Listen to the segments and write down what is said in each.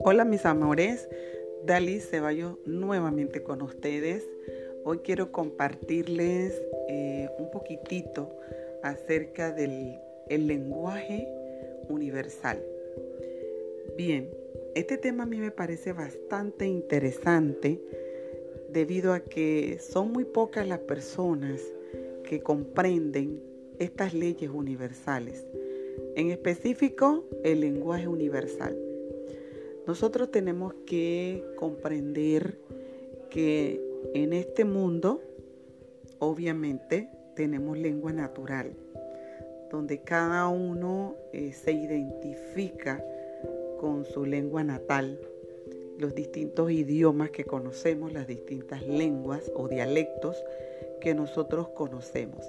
Hola mis amores, Dalí Ceballos nuevamente con ustedes. Hoy quiero compartirles eh, un poquitito acerca del lenguaje universal. Bien, este tema a mí me parece bastante interesante debido a que son muy pocas las personas que comprenden estas leyes universales. En específico, el lenguaje universal. Nosotros tenemos que comprender que en este mundo, obviamente, tenemos lengua natural, donde cada uno eh, se identifica con su lengua natal, los distintos idiomas que conocemos, las distintas lenguas o dialectos que nosotros conocemos.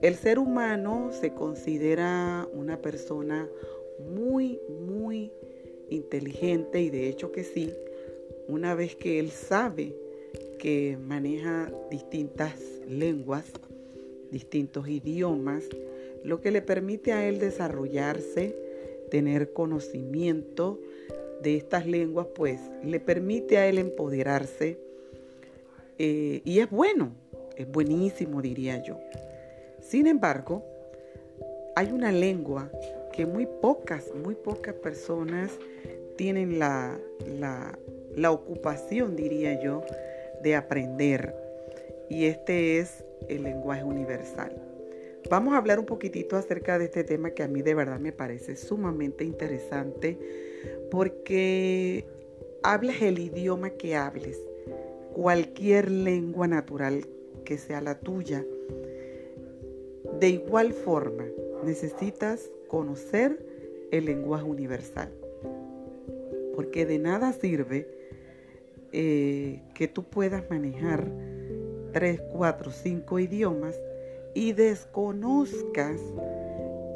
El ser humano se considera una persona muy, muy inteligente y de hecho que sí, una vez que él sabe que maneja distintas lenguas, distintos idiomas, lo que le permite a él desarrollarse, tener conocimiento de estas lenguas, pues le permite a él empoderarse eh, y es bueno, es buenísimo diría yo. Sin embargo, hay una lengua que muy pocas, muy pocas personas tienen la, la, ocupación, diría yo, de aprender. Y este es el lenguaje universal. Vamos a hablar un poquitito acerca de este tema que a mí de verdad me parece sumamente interesante porque hables el idioma que hables, cualquier lengua natural que sea la tuya. De igual forma, necesitas conocer el lenguaje universal porque de nada sirve eh, que tú puedas manejar tres, cuatro, cinco idiomas y desconozcas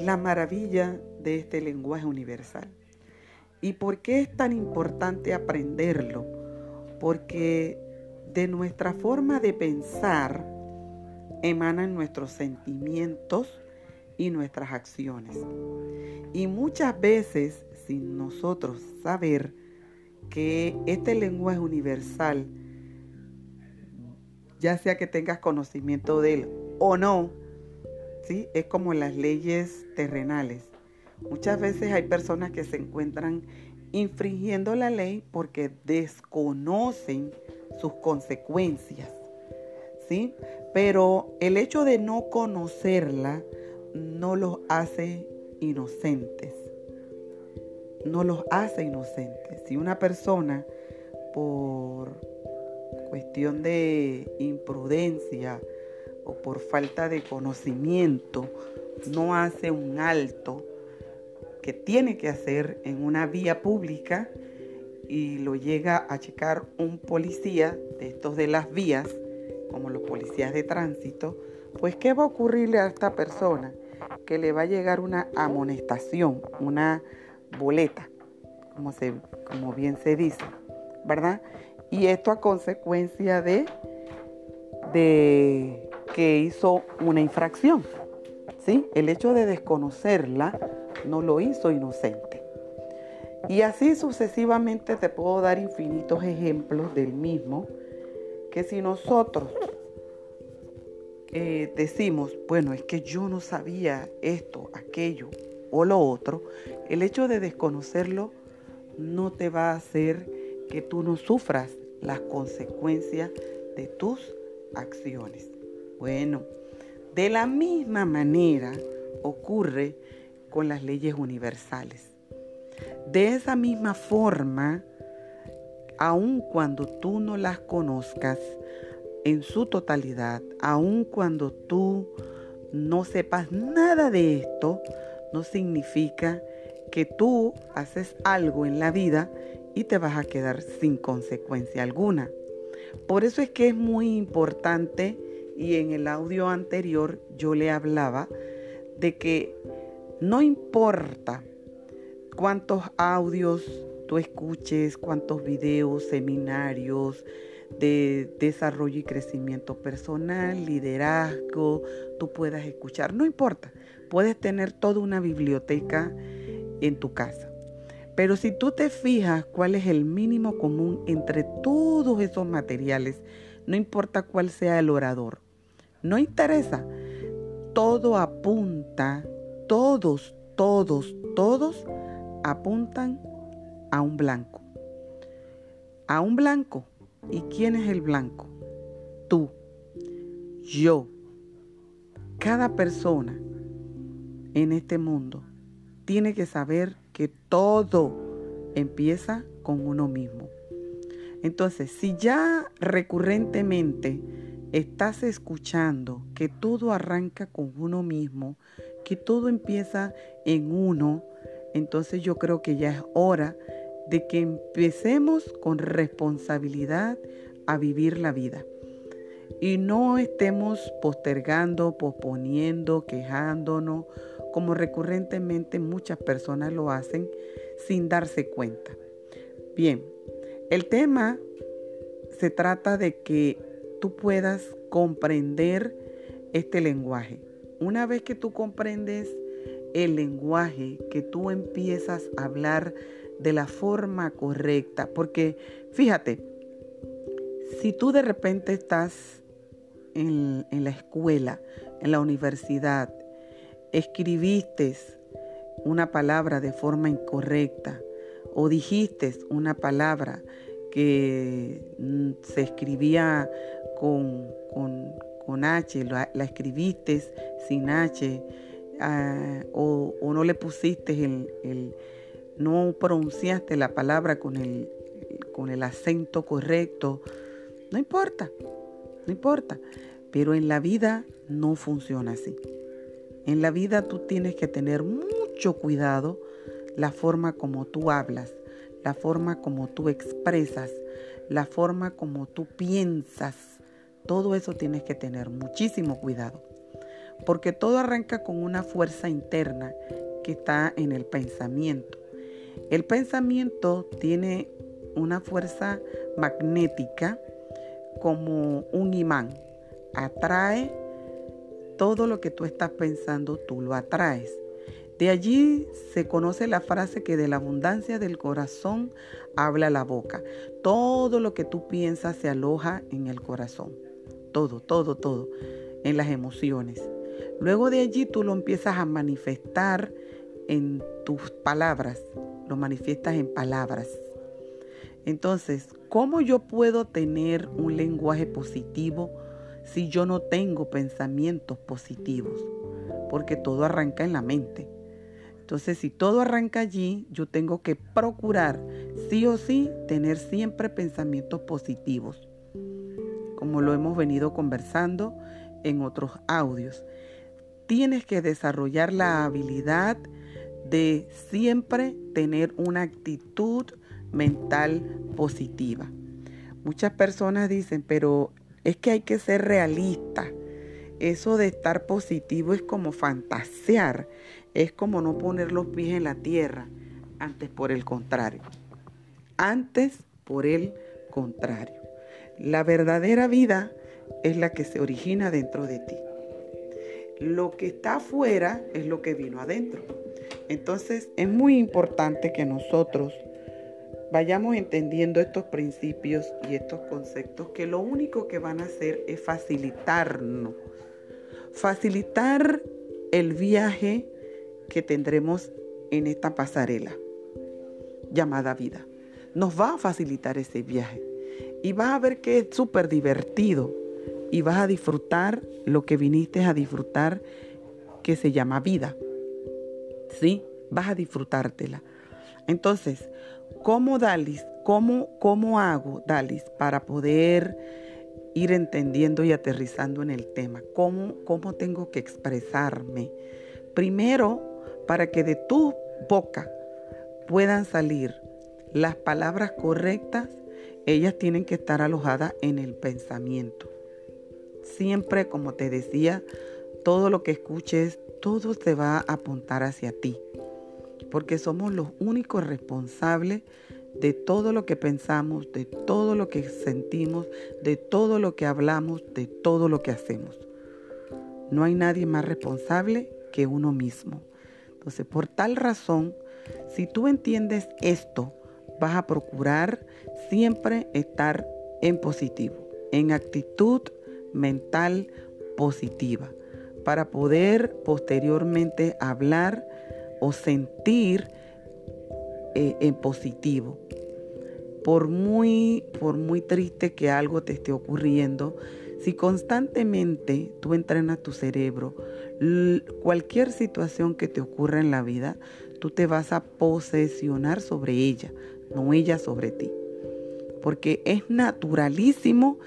la maravilla de este lenguaje universal. ¿Y por qué es tan importante aprenderlo? Porque de nuestra forma de pensar emanan nuestros sentimientos y nuestras acciones. Y muchas veces sin nosotros saber que este lenguaje universal, ya sea que tengas conocimiento de él o no, ¿sí? es como las leyes terrenales. Muchas veces hay personas que se encuentran infringiendo la ley porque desconocen sus consecuencias. ¿sí? Pero el hecho de no conocerla no los hace inocentes no los hace inocentes. Si una persona por cuestión de imprudencia o por falta de conocimiento no hace un alto que tiene que hacer en una vía pública y lo llega a checar un policía de estos de las vías, como los policías de tránsito, pues ¿qué va a ocurrirle a esta persona? Que le va a llegar una amonestación, una boleta, como, se, como bien se dice, ¿verdad? Y esto a consecuencia de, de que hizo una infracción, ¿sí? El hecho de desconocerla no lo hizo inocente. Y así sucesivamente te puedo dar infinitos ejemplos del mismo, que si nosotros eh, decimos, bueno, es que yo no sabía esto, aquello, o lo otro, el hecho de desconocerlo no te va a hacer que tú no sufras las consecuencias de tus acciones. Bueno, de la misma manera ocurre con las leyes universales. De esa misma forma, aun cuando tú no las conozcas en su totalidad, aun cuando tú no sepas nada de esto, no significa que tú haces algo en la vida y te vas a quedar sin consecuencia alguna. Por eso es que es muy importante y en el audio anterior yo le hablaba de que no importa cuántos audios tú escuches, cuántos videos, seminarios de desarrollo y crecimiento personal, liderazgo, tú puedas escuchar, no importa puedes tener toda una biblioteca en tu casa. Pero si tú te fijas cuál es el mínimo común entre todos esos materiales, no importa cuál sea el orador, no interesa. Todo apunta, todos, todos, todos apuntan a un blanco. A un blanco. ¿Y quién es el blanco? Tú, yo, cada persona en este mundo tiene que saber que todo empieza con uno mismo. Entonces, si ya recurrentemente estás escuchando que todo arranca con uno mismo, que todo empieza en uno, entonces yo creo que ya es hora de que empecemos con responsabilidad a vivir la vida y no estemos postergando, posponiendo, quejándonos, como recurrentemente muchas personas lo hacen sin darse cuenta. Bien, el tema se trata de que tú puedas comprender este lenguaje. Una vez que tú comprendes el lenguaje, que tú empiezas a hablar de la forma correcta, porque fíjate, si tú de repente estás en, la escuela, en la universidad, escribiste una palabra de forma incorrecta o dijiste una palabra que mm, se escribía con, con, H, la, escribiste sin H, ah, o, no le pusiste el, no pronunciaste la palabra con el, con el acento correcto, no importa, no importa. Pero en la vida no funciona así. En la vida tú tienes que tener mucho cuidado la forma como tú hablas, la forma como tú expresas, la forma como tú piensas. Todo eso tienes que tener muchísimo cuidado. Porque todo arranca con una fuerza interna que está en el pensamiento. El pensamiento tiene una fuerza magnética como un imán. Atrae todo lo que tú estás pensando, tú lo atraes. De allí se conoce la frase que de la abundancia del corazón habla la boca. Todo lo que tú piensas se aloja en el corazón. Todo, todo, todo. En las emociones. Luego de allí tú lo empiezas a manifestar en tus palabras. Lo manifiestas en palabras. Entonces, ¿cómo yo puedo tener un lenguaje positivo si yo no tengo pensamientos positivos? Porque todo arranca en la mente. Entonces, si todo arranca allí, yo tengo que procurar, sí o sí, tener siempre pensamientos positivos, como lo hemos venido conversando en otros audios. Tienes que desarrollar la habilidad de siempre tener una actitud mental positiva. Muchas personas dicen, pero es que hay que ser realista. Eso de estar positivo es como fantasear, es como no poner los pies en la tierra. Antes por el contrario. Antes por el contrario. La verdadera vida es la que se origina dentro de ti. Lo que está afuera es lo que vino adentro. Entonces es muy importante que nosotros vayamos entendiendo estos principios y estos conceptos que lo único que van a hacer es facilitarnos, facilitar el viaje que tendremos en esta pasarela llamada vida. Nos va a facilitar ese viaje y vas a ver que es súper divertido y vas a disfrutar lo que viniste a disfrutar que se llama vida. ¿Sí? Vas a disfrutártela. Entonces, ¿Cómo, Dalis? ¿Cómo, cómo hago, Dalis, para poder ir entendiendo y aterrizando en el tema? ¿Cómo, ¿Cómo tengo que expresarme? Primero, para que de tu boca puedan salir las palabras correctas, ellas tienen que estar alojadas en el pensamiento. Siempre, como te decía, todo lo que escuches, todo se va a apuntar hacia ti porque somos los únicos responsables de todo lo que pensamos, de todo lo que sentimos, de todo lo que hablamos, de todo lo que hacemos. No hay nadie más responsable que uno mismo. Entonces, por tal razón, si tú entiendes esto, vas a procurar siempre estar en positivo, en actitud mental positiva, para poder posteriormente hablar o sentir eh, en positivo. Por muy, por muy triste que algo te esté ocurriendo, si constantemente tú entrenas tu cerebro, cualquier situación que te ocurra en la vida, tú te vas a posesionar sobre ella, no ella sobre ti. Porque es naturalísimo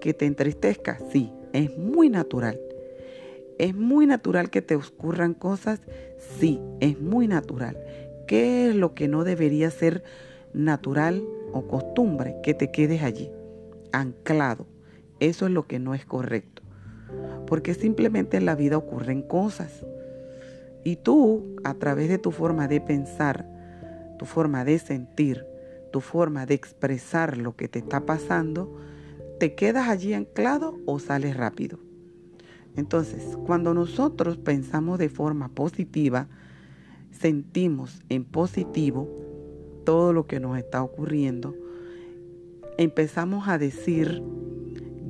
que te entristezca, sí, es muy natural. Es muy natural que te ocurran cosas, sí, es muy natural. ¿Qué es lo que no debería ser natural o costumbre? Que te quedes allí, anclado. Eso es lo que no es correcto. Porque simplemente en la vida ocurren cosas. Y tú, a través de tu forma de pensar, tu forma de sentir, tu forma de expresar lo que te está pasando, te quedas allí anclado o sales rápido. Entonces, cuando nosotros pensamos de forma positiva, sentimos en positivo todo lo que nos está ocurriendo, empezamos a decir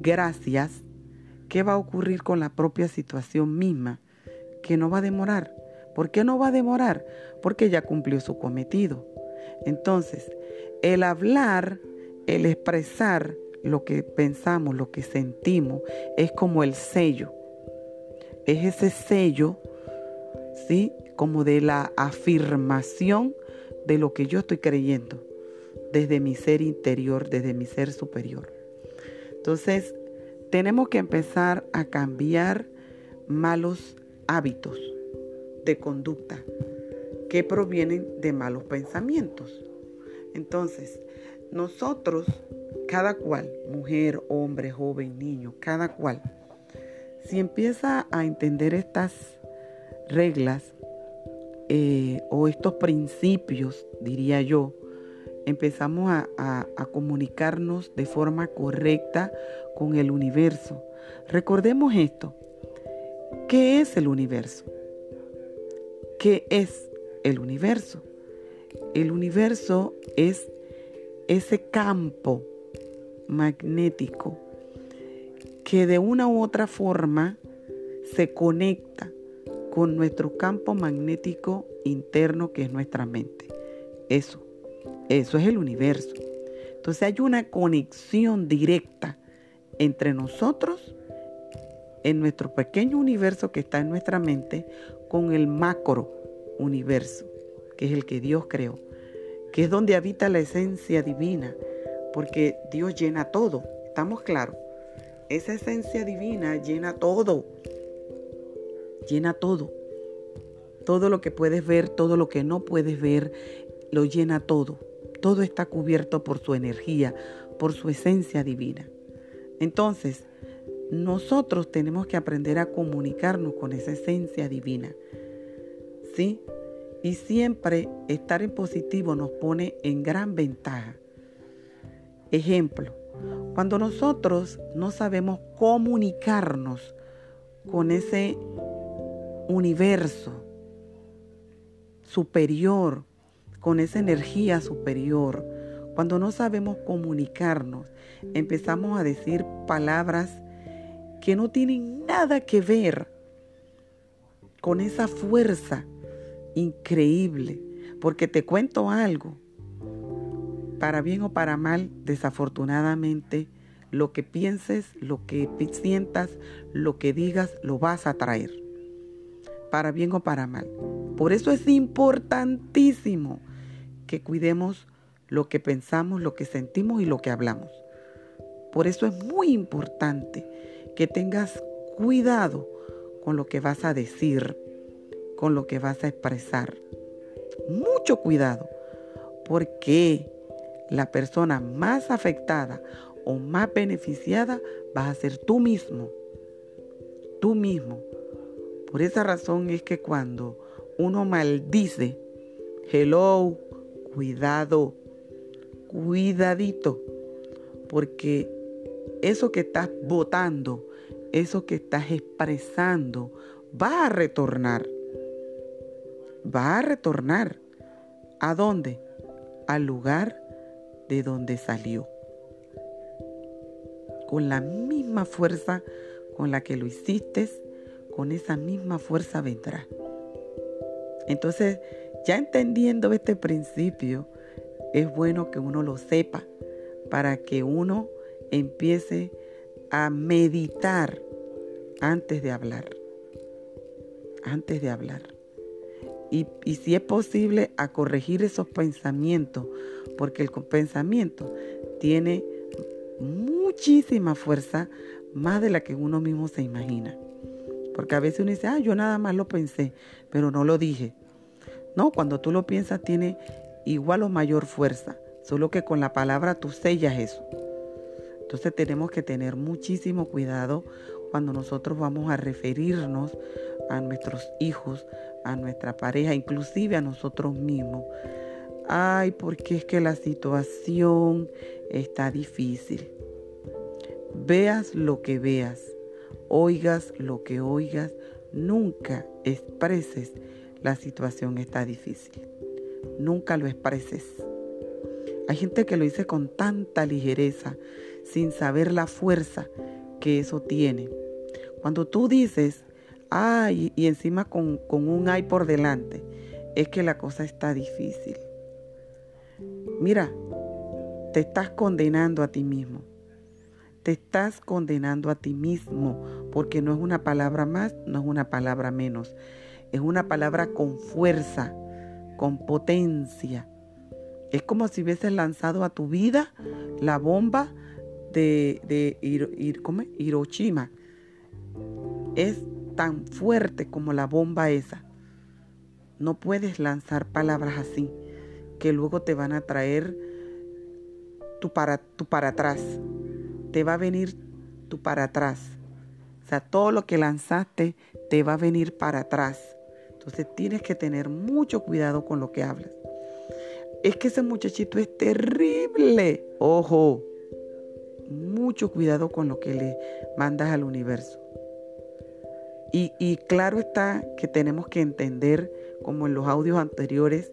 gracias, ¿qué va a ocurrir con la propia situación misma? Que no va a demorar. ¿Por qué no va a demorar? Porque ya cumplió su cometido. Entonces, el hablar, el expresar lo que pensamos, lo que sentimos, es como el sello. Es ese sello, ¿sí? Como de la afirmación de lo que yo estoy creyendo desde mi ser interior, desde mi ser superior. Entonces, tenemos que empezar a cambiar malos hábitos de conducta que provienen de malos pensamientos. Entonces, nosotros, cada cual, mujer, hombre, joven, niño, cada cual, si empieza a entender estas reglas eh, o estos principios, diría yo, empezamos a, comunicarnos de forma correcta con el universo. Recordemos esto. ¿Qué es el universo? ¿Qué es el universo? El universo es ese campo magnético que de una u otra forma se conecta con nuestro campo magnético interno que es nuestra mente. Eso. Eso es el universo. Entonces hay una conexión directa entre nosotros, en nuestro pequeño universo que está en nuestra mente, con el macro universo, que es el que Dios creó, que es donde habita la esencia divina, porque Dios llena todo, ¿estamos claros? Esa esencia divina llena todo, llena todo. Todo lo que puedes ver, todo lo que no puedes ver, lo llena todo. Todo está cubierto por su energía, por su esencia divina. Entonces, nosotros tenemos que aprender a comunicarnos con esa esencia divina. ¿Sí? Y siempre estar en positivo nos pone en gran ventaja. Ejemplo, cuando nosotros no sabemos comunicarnos con ese universo superior, con esa energía superior, cuando no sabemos comunicarnos, empezamos a decir palabras que no tienen nada que ver con esa fuerza increíble. Porque te cuento algo, para bien o para mal, desafortunadamente, lo que pienses, lo que sientas, lo que digas, lo vas a traer. Para bien o para mal. Por eso es importantísimo que cuidemos lo que pensamos, lo que sentimos y lo que hablamos. Por eso es muy importante que tengas cuidado con lo que vas a decir, con lo que vas a expresar. Mucho cuidado, porque la persona más afectada o más beneficiada vas a ser tú mismo. Tú mismo. Por esa razón es que cuando uno maldice, hello, cuidado, cuidadito, porque eso que estás votando, eso que estás expresando, va a retornar. va a retornar. ¿A dónde? Al lugar de donde salió. Con la misma fuerza con la que lo hiciste, con esa misma fuerza vendrá. Entonces, ya entendiendo este principio, es bueno que uno lo sepa para que uno empiece a meditar antes de hablar. Antes de hablar. Y, y, si es posible, a corregir esos pensamientos, porque el pensamiento tiene muchísima fuerza, más de la que uno mismo se imagina. Porque a veces uno dice, ah, yo nada más lo pensé, pero no lo dije. No, cuando tú lo piensas tiene igual o mayor fuerza, solo que con la palabra tú sellas eso. Entonces tenemos que tener muchísimo cuidado cuando nosotros vamos a referirnos a nuestros hijos, a nuestra pareja, inclusive a nosotros mismos. Ay, porque es que la situación está difícil. Veas lo que veas, oigas lo que oigas, nunca expreses la situación está difícil. Nunca lo expreses. Hay gente que lo dice con tanta ligereza, sin saber la fuerza que eso tiene. Cuando tú dices, ay, y encima con, con un ay por delante, es que la cosa está difícil. Mira, te estás condenando a ti mismo. Te estás condenando a ti mismo porque no es una palabra más, no es una palabra menos. Es una palabra con fuerza, con potencia. Es como si hubieses lanzado a tu vida la bomba de, de Hiroshima. Es tan fuerte como la bomba esa. No puedes lanzar palabras así que luego te van a traer tu para, tu para atrás. Te va a venir tu para atrás. O sea, todo lo que lanzaste te va a venir para atrás. Entonces tienes que tener mucho cuidado con lo que hablas. Es que ese muchachito es terrible. Ojo, mucho cuidado con lo que le mandas al universo. Y, y, claro está que tenemos que entender, como en los audios anteriores,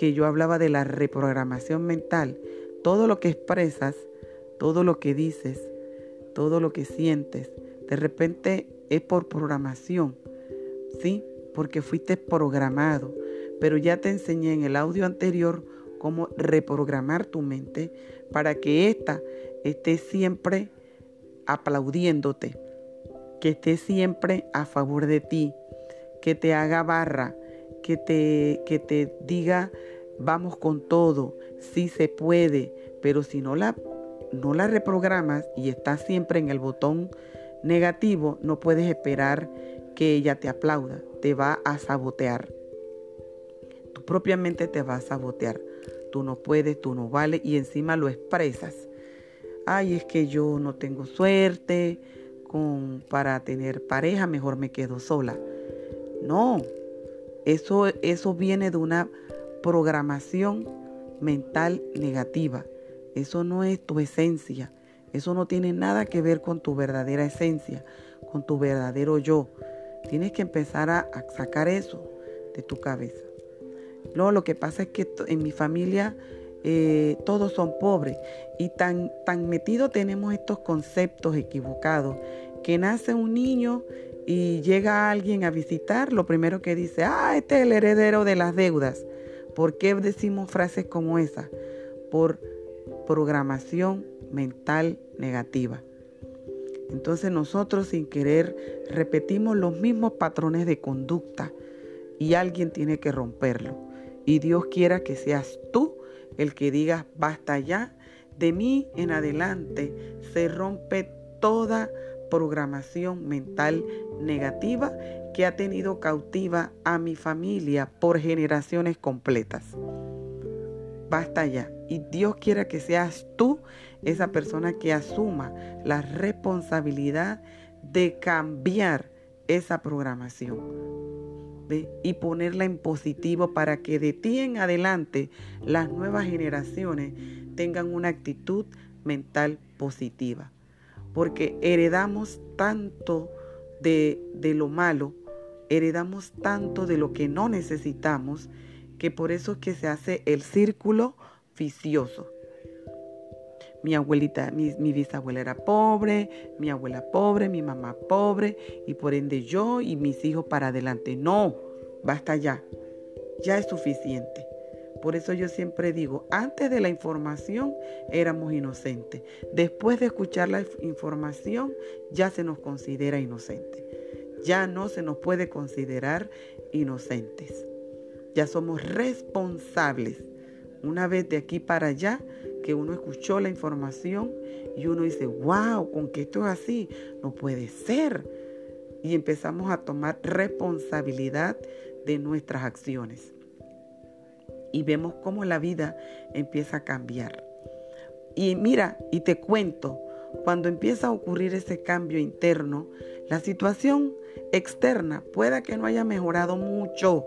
que yo hablaba de la reprogramación mental. Todo lo que expresas, todo lo que dices, todo lo que sientes, de repente es por programación. ¿Sí? porque fuiste programado. Pero ya te enseñé en el audio anterior cómo reprogramar tu mente para que ésta esté siempre aplaudiéndote, que esté siempre a favor de ti, que te haga barra, que te, que te diga vamos con todo, sí se puede, pero si no la, no la reprogramas y estás siempre en el botón negativo, no puedes esperar que ella te aplauda, te va a sabotear. Tú propiamente te vas a sabotear. Tú no puedes, tú no vales y encima lo expresas. Ay, es que yo no tengo suerte con, para tener pareja, mejor me quedo sola. No, eso, eso viene de una programación mental negativa. Eso no es tu esencia. Eso no tiene nada que ver con tu verdadera esencia, con tu verdadero yo. Tienes que empezar a, sacar eso de tu cabeza. No, lo que pasa es que en mi familia eh, todos son pobres y tan, tan metido tenemos estos conceptos equivocados que nace un niño y llega alguien a visitar, lo primero que dice, ah, este es el heredero de las deudas. ¿Por qué decimos frases como esa? Por programación mental negativa. Entonces nosotros sin querer repetimos los mismos patrones de conducta y alguien tiene que romperlo. Y Dios quiera que seas tú el que digas, basta ya, de mí en adelante se rompe toda programación mental negativa que ha tenido cautiva a mi familia por generaciones completas. Basta ya. Y Dios quiera que seas tú esa persona que asuma la responsabilidad de cambiar esa programación y ponerla en positivo para que de ti en adelante las nuevas generaciones tengan una actitud mental positiva. Porque heredamos tanto de, de lo malo heredamos tanto de lo que no necesitamos que por eso es que se hace el círculo vicioso. Mi abuelita, mi, mi, bisabuela era pobre, mi abuela pobre, mi mamá pobre, y por ende yo y mis hijos para adelante. No, basta ya, ya es suficiente. Por eso yo siempre digo, antes de la información éramos inocentes. Después de escuchar la información ya se nos considera inocentes. Ya no se nos puede considerar inocentes. Ya somos responsables. Una vez de aquí para allá que uno escuchó la información y uno dice, wow, con que esto es así, no puede ser. Y empezamos a tomar responsabilidad de nuestras acciones. Y vemos cómo la vida empieza a cambiar. Y mira, y te cuento, cuando empieza a ocurrir ese cambio interno, la situación externa pueda que no haya mejorado mucho,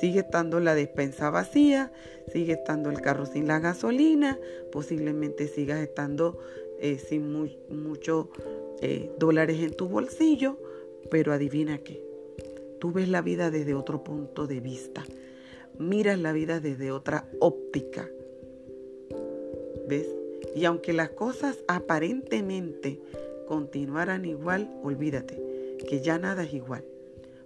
Sigue estando la despensa vacía, sigue estando el carro sin la gasolina, posiblemente sigas estando eh, sin muchos eh, dólares en tu bolsillo, pero adivina qué, tú ves la vida desde otro punto de vista, miras la vida desde otra óptica, ¿ves? Y aunque las cosas aparentemente continuaran igual, olvídate que ya nada es igual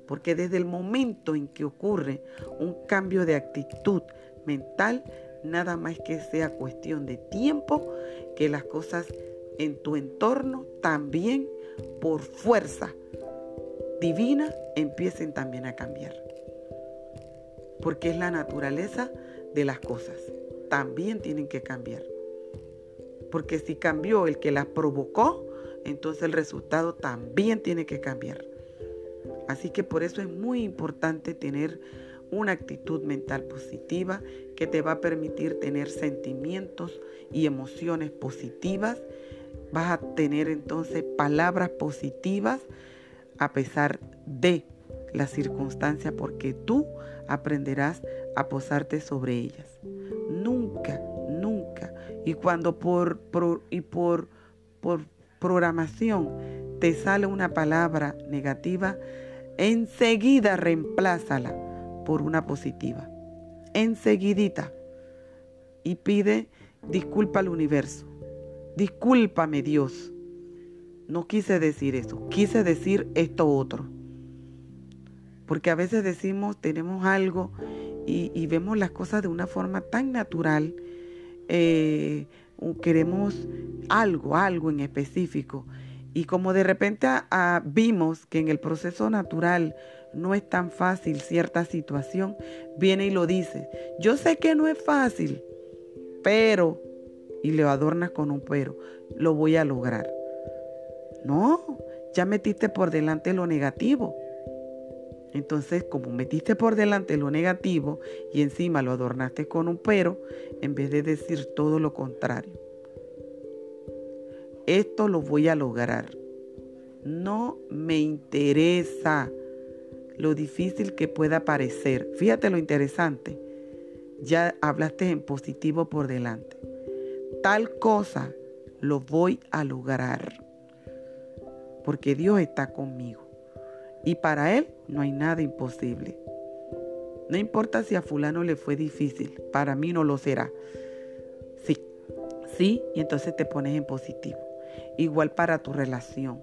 porque desde el momento en que ocurre un cambio de actitud mental, nada más que sea cuestión de tiempo, que las cosas en tu entorno también por fuerza divina empiecen también a cambiar. Porque es la naturaleza de las cosas. También tienen que cambiar. Porque si cambió el que las provocó, entonces el resultado también tiene que cambiar. Así que por eso es muy importante tener una actitud mental positiva que te va a permitir tener sentimientos y emociones positivas. Vas a tener entonces palabras positivas a pesar de las circunstancias porque tú aprenderás a posarte sobre ellas. Nunca, nunca. Y cuando por, y por, por programación te sale una palabra negativa, enseguida reemplázala por una positiva. Enseguidita. Y pide disculpa al universo. Discúlpame Dios. No quise decir eso. Quise decir esto otro. Porque a veces decimos, tenemos algo y, vemos las cosas de una forma tan natural. Eh, queremos algo, algo en específico. Y como de repente vimos que en el proceso natural no es tan fácil cierta situación, viene y lo dice. Yo sé que no es fácil, pero, y le adornas con un pero, lo voy a lograr. No, ya metiste por delante lo negativo. Entonces, como metiste por delante lo negativo y encima lo adornaste con un pero, en vez de decir todo lo contrario esto lo voy a lograr. No me interesa lo difícil que pueda parecer. Fíjate lo interesante. Ya hablaste en positivo por delante. Tal cosa lo voy a lograr. Porque Dios está conmigo. Y para Él no hay nada imposible. No importa si a fulano le fue difícil, para mí no lo será. Sí, sí, y entonces te pones en positivo igual para tu relación.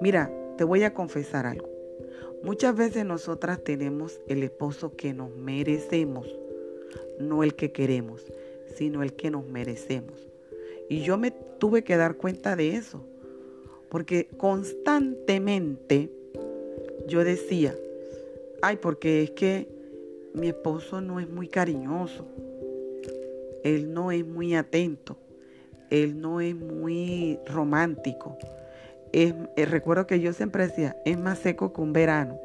Mira, te voy a confesar algo. Muchas veces nosotras tenemos el esposo que nos merecemos, no el que queremos, sino el que nos merecemos. Y yo me tuve que dar cuenta de eso, porque constantemente yo decía, ay, porque es que mi esposo no es muy cariñoso, él no es muy atento, él no es muy romántico. Es, eh, recuerdo que yo siempre decía, es más seco que un verano.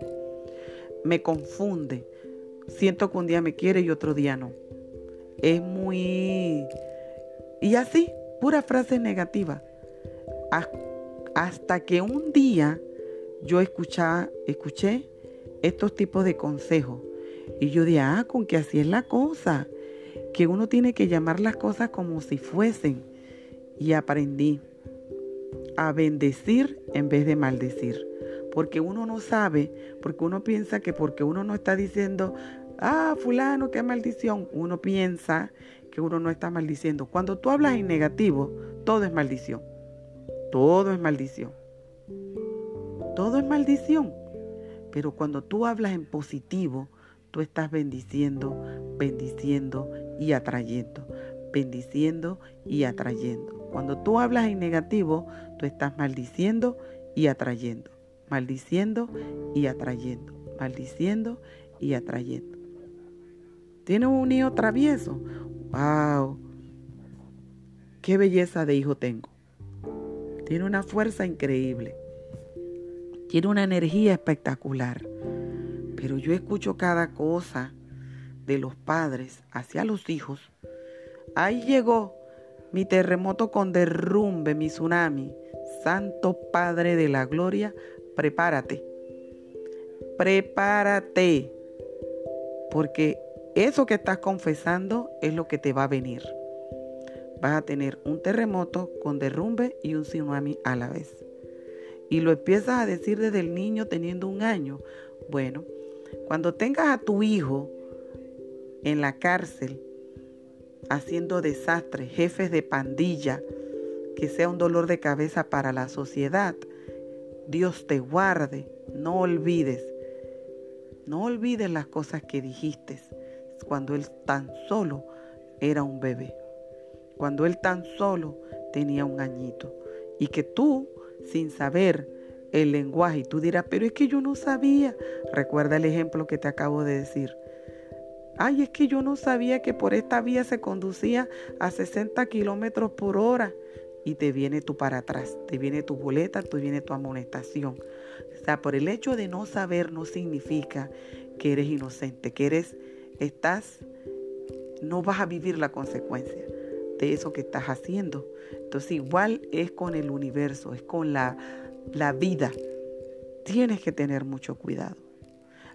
Me confunde. Siento que un día me quiere y otro día no. Es muy... Y así, pura frase negativa. Hasta que un día yo escuché estos tipos de consejos. Y yo dije, ah, con que así es la cosa. Que uno tiene que llamar las cosas como si fuesen y aprendí a bendecir en vez de maldecir. porque uno no sabe, porque uno piensa que porque uno no está diciendo, ah, fulano, qué maldición, uno piensa que uno no está maldiciendo. Cuando tú hablas en negativo, todo es maldición. Todo es maldición. Todo es maldición. Pero cuando tú hablas en positivo, tú estás bendiciendo, bendiciendo y atrayendo. Bendiciendo y atrayendo. Cuando tú hablas en negativo, tú estás maldiciendo y atrayendo. Maldiciendo y atrayendo. Maldiciendo y atrayendo. ¿Tienes un hijo travieso? ¡Wow! ¡Qué belleza de hijo tengo! Tiene una fuerza increíble. Tiene una energía espectacular. Pero yo escucho cada cosa de los padres hacia los hijos. Ahí llegó mi terremoto con derrumbe, mi tsunami. Santo Padre de la Gloria, prepárate. Prepárate. Porque eso que estás confesando es lo que te va a venir. Vas a tener un terremoto con derrumbe y un tsunami a la vez. Y lo empiezas a decir desde el niño teniendo un año. Bueno, cuando tengas a tu hijo en la cárcel haciendo desastres, jefes de pandilla, que sea un dolor de cabeza para la sociedad, Dios te guarde, no olvides, no olvides las cosas que dijiste cuando él tan solo era un bebé, cuando él tan solo tenía un añito y que tú, sin saber el lenguaje, y tú dirás, pero es que yo no sabía, recuerda el ejemplo que te acabo de decir. Ay, es que yo no sabía que por esta vía se conducía a 60 kilómetros por hora. Y te viene tú para atrás, te viene tu boleta, te viene tu amonestación. O sea, por el hecho de no saber no significa que eres inocente, que eres estás, no vas a vivir la consecuencia de eso que estás haciendo. Entonces igual es con el universo, es con la, la vida. Tienes que tener mucho cuidado.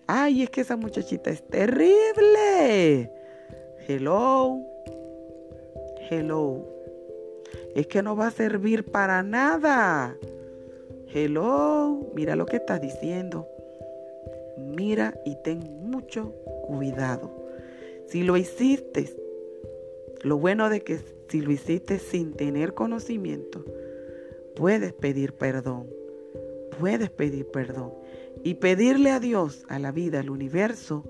Ay, es que esa muchachita es terrible. Hello. Hello. Es que no va a servir para nada. Hello. Mira lo que estás diciendo. Mira y ten mucho cuidado. Si lo hiciste, lo bueno de que si lo hiciste sin tener conocimiento, puedes pedir perdón. Puedes pedir perdón. Y pedirle a Dios, a la vida, al universo,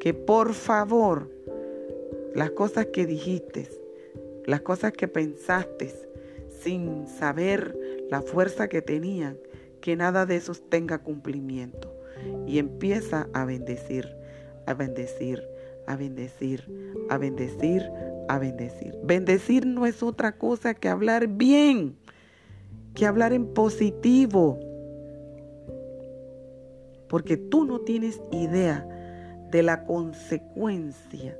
que por favor, las cosas que dijiste, las cosas que pensaste, sin saber la fuerza que tenían, que nada de eso tenga cumplimiento. Y empieza a bendecir a bendecir, a bendecir, a bendecir, a bendecir. Bendecir no es otra cosa que hablar bien, que hablar en positivo. Porque tú no tienes idea de la consecuencia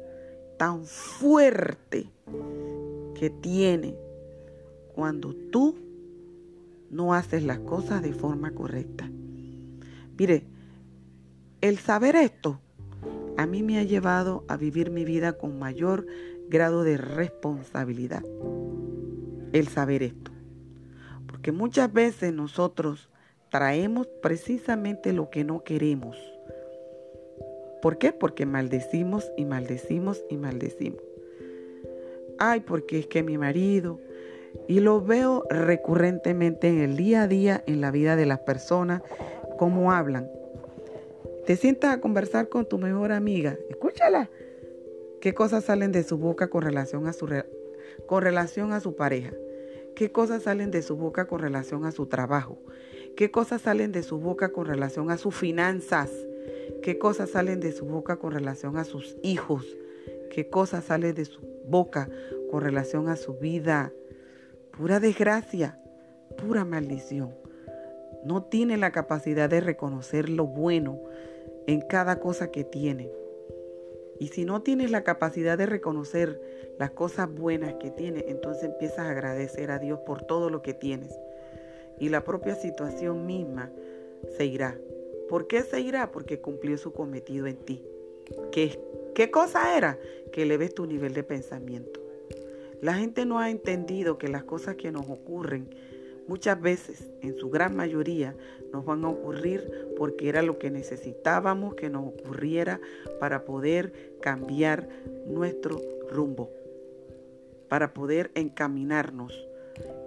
tan fuerte que tiene cuando tú no haces las cosas de forma correcta. Mire, el saber esto a mí me ha llevado a vivir mi vida con mayor grado de responsabilidad. El saber esto. Porque muchas veces nosotros traemos precisamente lo que no queremos. ¿Por qué? Porque maldecimos y maldecimos y maldecimos. Ay, porque es que mi marido, y lo veo recurrentemente en el día a día en la vida de las personas, cómo hablan, te sientas a conversar con tu mejor amiga, escúchala. ¿Qué cosas salen de su boca con relación a su, con relación a su pareja? ¿Qué cosas salen de su boca con relación a su trabajo? ¿Qué cosas salen de su boca con relación a sus finanzas? ¿Qué cosas salen de su boca con relación a sus hijos? ¿Qué cosas salen de su boca con relación a su vida? Pura desgracia, pura maldición. No tiene la capacidad de reconocer lo bueno en cada cosa que tiene. Y si no tienes la capacidad de reconocer las cosas buenas que tiene, entonces empiezas a agradecer a Dios por todo lo que tienes. Y la propia situación misma se irá. ¿Por qué se irá? Porque cumplió su cometido en ti. ¿Qué, qué cosa era? Que eleves tu nivel de pensamiento. La gente no ha entendido que las cosas que nos ocurren muchas veces, en su gran mayoría, nos van a ocurrir porque era lo que necesitábamos que nos ocurriera para poder cambiar nuestro rumbo, para poder encaminarnos.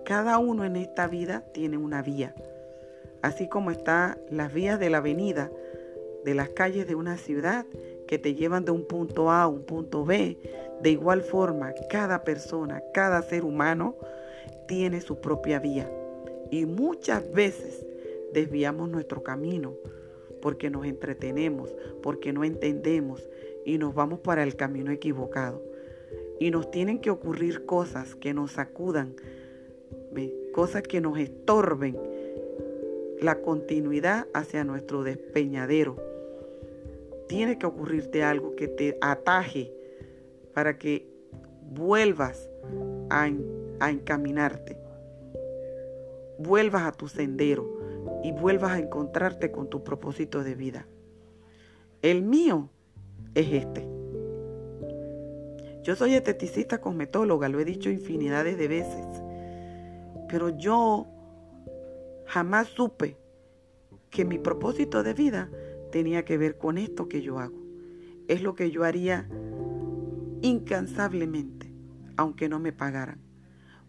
Cada uno en esta vida tiene una vía, así como están las vías de la avenida, de las calles de una ciudad que te llevan de un punto A a un punto B. De igual forma, cada persona, cada ser humano tiene su propia vía. Y muchas veces desviamos nuestro camino porque nos entretenemos, porque no entendemos y nos vamos para el camino equivocado. Y nos tienen que ocurrir cosas que nos sacudan, cosas que nos estorben la continuidad hacia nuestro despeñadero. Tiene que ocurrirte algo que te ataje para que vuelvas a, a encaminarte, vuelvas a tu sendero y vuelvas a encontrarte con tu propósito de vida. El mío es este. Yo soy esteticista cosmetóloga, lo he dicho infinidades de veces, pero yo jamás supe que mi propósito de vida tenía que ver con esto que yo hago. Es lo que yo haría incansablemente, aunque no me pagaran.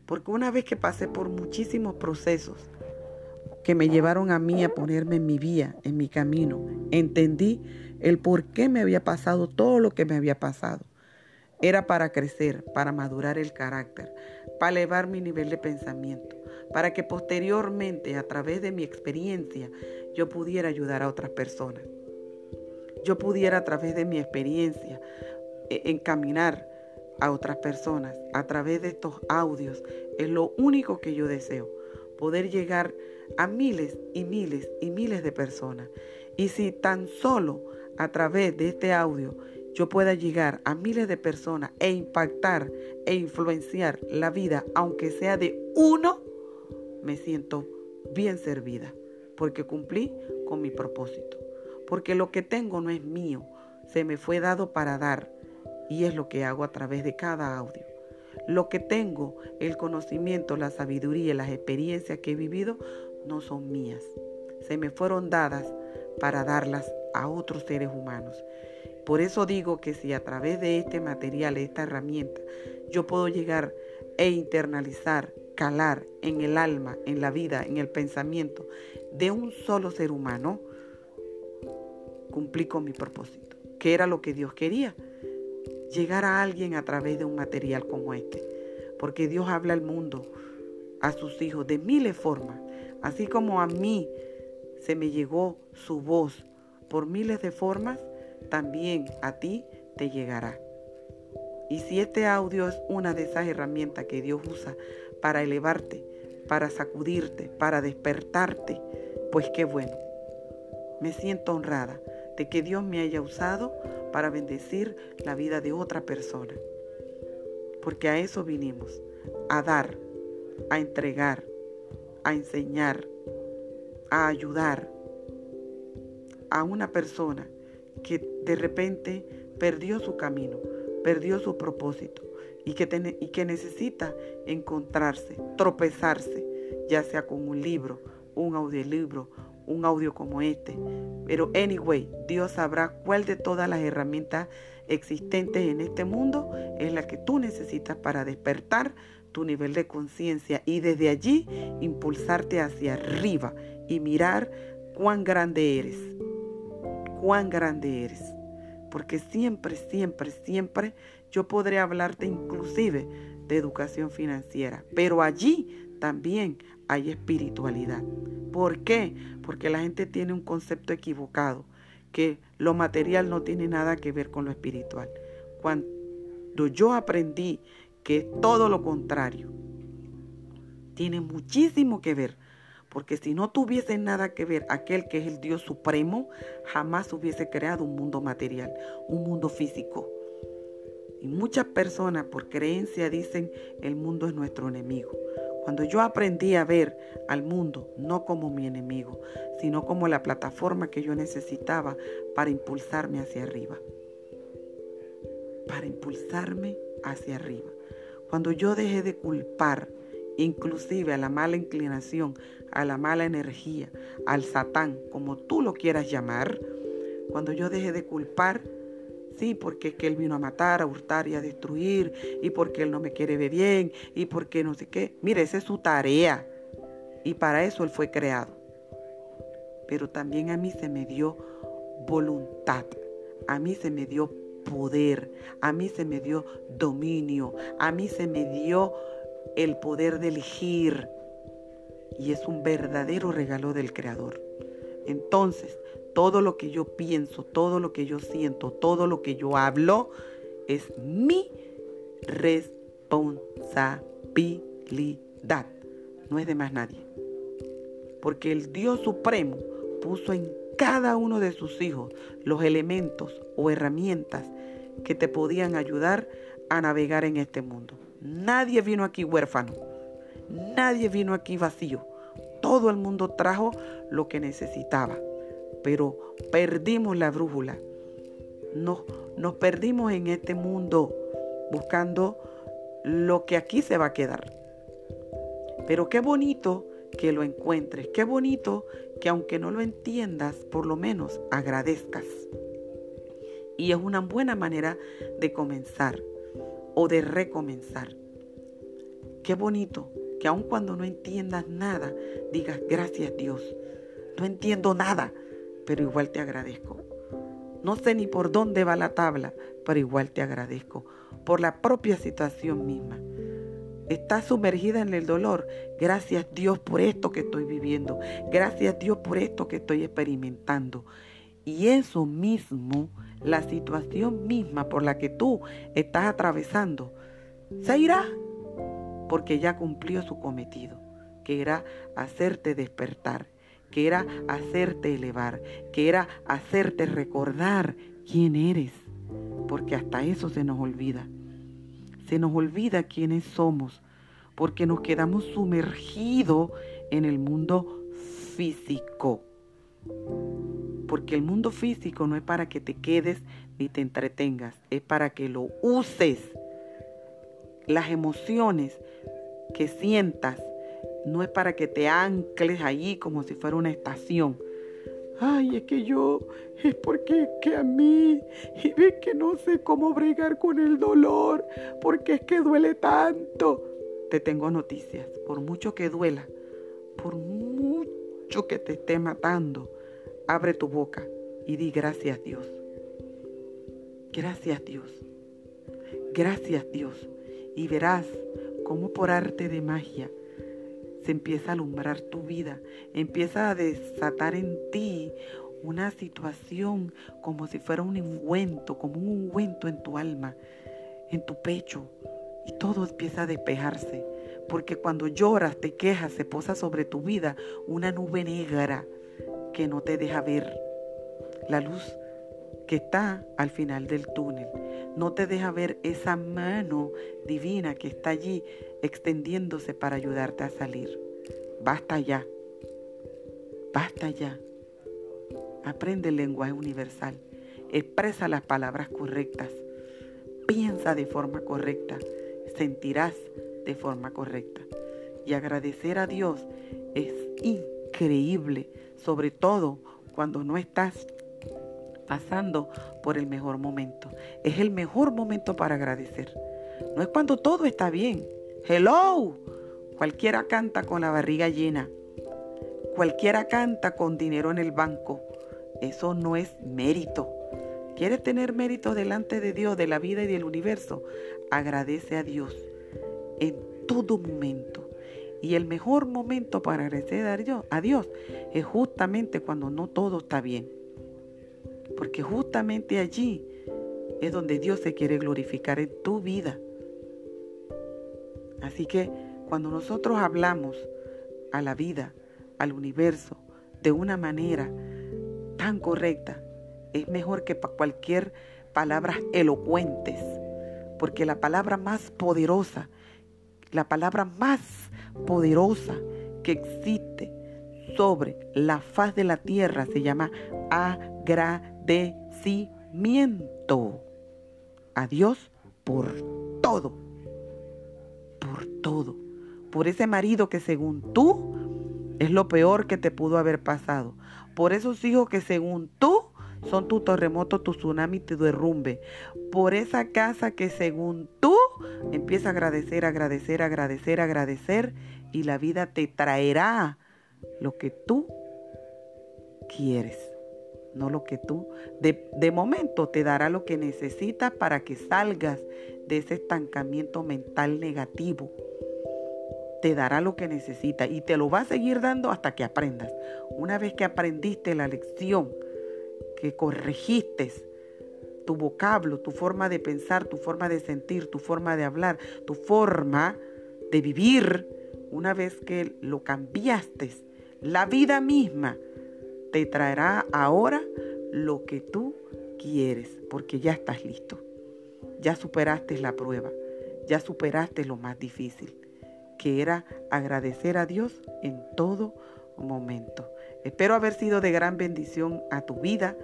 Porque una vez que pasé por muchísimos procesos que me llevaron a mí a ponerme en mi vía, en mi camino, entendí el por qué me había pasado todo lo que me había pasado. Era para crecer, para madurar el carácter, para elevar mi nivel de pensamiento, para que posteriormente, a través de mi experiencia, yo pudiera ayudar a otras personas. Yo pudiera, a través de mi experiencia, e-, encaminar a otras personas a través de estos audios. Es lo único que yo deseo, poder llegar a miles y miles y miles de personas. Y si tan solo a través de este audio yo pueda llegar a miles de personas e impactar e influenciar la vida, aunque sea de uno, me siento bien servida, porque cumplí con mi propósito. Porque lo que tengo no es mío, se me fue dado para dar y es lo que hago a través de cada audio. Lo que tengo, el conocimiento, la sabiduría, las experiencias que he vivido, no son mías. Se me fueron dadas para darlas a otros seres humanos. Por eso digo que si a través de este material, esta herramienta, yo puedo llegar e internalizar, calar en el alma, en la vida, en el pensamiento de un solo ser humano, cumplí con mi propósito, que era lo que Dios quería llegar a alguien a través de un material como este. Porque Dios habla al mundo, a sus hijos, de miles formas. Así como a mí se me llegó su voz por miles de formas, también a ti te llegará. Y si este audio es una de esas herramientas que Dios usa para elevarte, para sacudirte, para despertarte, pues qué bueno. Me siento honrada de que Dios me haya usado para bendecir la vida de otra persona. Porque a eso vinimos, a dar, a entregar, a enseñar, a ayudar a una persona que de repente perdió su camino, perdió su propósito y que, y que necesita encontrarse, tropezarse, ya sea con un libro, un audiolibro, un audio como este. Pero anyway, Dios sabrá cuál de todas las herramientas existentes en este mundo es la que tú necesitas para despertar tu nivel de conciencia y desde allí impulsarte hacia arriba y mirar cuán grande eres. Cuán grande eres. Porque siempre, siempre, siempre yo podré hablarte inclusive de educación financiera. Pero allí también hay espiritualidad. ¿Por qué? Porque la gente tiene un concepto equivocado, que lo material no tiene nada que ver con lo espiritual. Cuando yo aprendí que es todo lo contrario, tiene muchísimo que ver, porque si no tuviese nada que ver aquel que es el Dios supremo, jamás hubiese creado un mundo material, un mundo físico. Y muchas personas por creencia dicen el mundo es nuestro enemigo. Cuando yo aprendí a ver al mundo no como mi enemigo, sino como la plataforma que yo necesitaba para impulsarme hacia arriba. Para impulsarme hacia arriba. Cuando yo dejé de culpar inclusive a la mala inclinación, a la mala energía, al satán, como tú lo quieras llamar, cuando yo deje de culpar, sí, porque que él vino a matar, a hurtar y a destruir, y porque él no me quiere ver bien, y porque no sé qué, mire, esa es su tarea, y para eso él fue creado. Pero también a mí se me dio voluntad, a mí se me dio poder, a mí se me dio dominio, a mí se me dio el poder de elegir. Y es un verdadero regalo del Creador. Entonces, todo lo que yo pienso, todo lo que yo siento, todo lo que yo hablo, es mi responsabilidad. No es de más nadie. Porque el Dios Supremo puso en cada uno de sus hijos los elementos o herramientas que te podían ayudar a navegar en este mundo. Nadie vino aquí huérfano. Nadie vino aquí vacío. Todo el mundo trajo lo que necesitaba. Pero perdimos la brújula. Nos, nos perdimos en este mundo buscando lo que aquí se va a quedar. Pero qué bonito que lo encuentres. Qué bonito que aunque no lo entiendas, por lo menos agradezcas. Y es una buena manera de comenzar o de recomenzar. Qué bonito que aun cuando no entiendas nada, digas gracias Dios. No entiendo nada, pero igual te agradezco. No sé ni por dónde va la tabla, pero igual te agradezco por la propia situación misma. Estás sumergida en el dolor. Gracias Dios por esto que estoy viviendo. Gracias Dios por esto que estoy experimentando. Y eso mismo la situación misma por la que tú estás atravesando se irá porque ya cumplió su cometido, que era hacerte despertar, que era hacerte elevar, que era hacerte recordar quién eres, porque hasta eso se nos olvida. Se nos olvida quiénes somos, porque nos quedamos sumergidos en el mundo físico porque el mundo físico no es para que te quedes ni te entretengas, es para que lo uses. Las emociones que sientas no es para que te ancles allí como si fuera una estación. Ay, es que yo, es porque es que a mí, y ve que no sé cómo bregar con el dolor, porque es que duele tanto. Te tengo noticias, por mucho que duela, por mucho que te esté matando, Abre tu boca y di gracias Dios. Gracias Dios. Gracias Dios. Y verás cómo por arte de magia se empieza a alumbrar tu vida, empieza a desatar en ti una situación como si fuera un ungüento, como un ungüento en tu alma, en tu pecho, y todo empieza a despejarse. Porque cuando lloras, te quejas, se posa sobre tu vida una nube negra que no te deja ver la luz que está al final del túnel. No te deja ver esa mano divina que está allí extendiéndose para ayudarte a salir. Basta ya. Basta ya. Aprende el lenguaje universal. Expresa las palabras correctas. Piensa de forma correcta. Sentirás de forma correcta. Y agradecer a Dios es increíble sobre todo cuando no estás pasando por el mejor momento. Es el mejor momento para agradecer. No es cuando todo está bien. Hello. Cualquiera canta con la barriga llena. Cualquiera canta con dinero en el banco. Eso no es mérito. ¿Quieres tener mérito delante de Dios, de la vida y del universo? Agradece a Dios en todo momento. Y el mejor momento para agradecer a Dios, es justamente cuando no todo está bien. Porque justamente allí es donde Dios se quiere glorificar en tu vida. Así que cuando nosotros hablamos a la vida, al universo, de una manera tan correcta, es mejor que para cualquier palabras elocuentes, porque la palabra más poderosa, la palabra más poderosa que existe sobre la faz de la tierra se llama agradecimiento a Dios por todo, por todo, por ese marido que según tú es lo peor que te pudo haber pasado, por esos hijos que según tú son tu terremoto, tu tsunami, tu derrumbe, por esa casa que según tú empieza a agradecer, agradecer, agradecer, agradecer y la vida te traerá lo que tú quieres no lo que tú. De, de, momento te dará lo que necesitas para que salgas de ese estancamiento mental negativo. Te dará lo que necesitas y te lo va a seguir dando hasta que aprendas. Una vez que aprendiste la lección, que corregiste tu vocablo, tu forma de pensar, tu forma de sentir, tu forma de hablar, tu forma de vivir, una vez que lo cambiaste, la vida misma te traerá ahora lo que tú quieres, porque ya estás listo. Ya superaste la prueba, ya superaste lo más difícil, que era agradecer a Dios en todo momento. Espero haber sido de gran bendición a tu vida.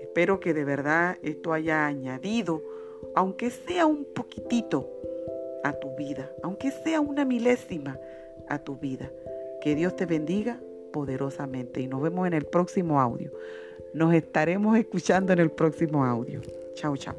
Espero que de verdad esto haya añadido, aunque sea un poquitito, a tu vida, aunque sea una milésima a tu vida. Que Dios te bendiga poderosamente y nos vemos en el próximo audio. Nos estaremos escuchando en el próximo audio. Chao, chao.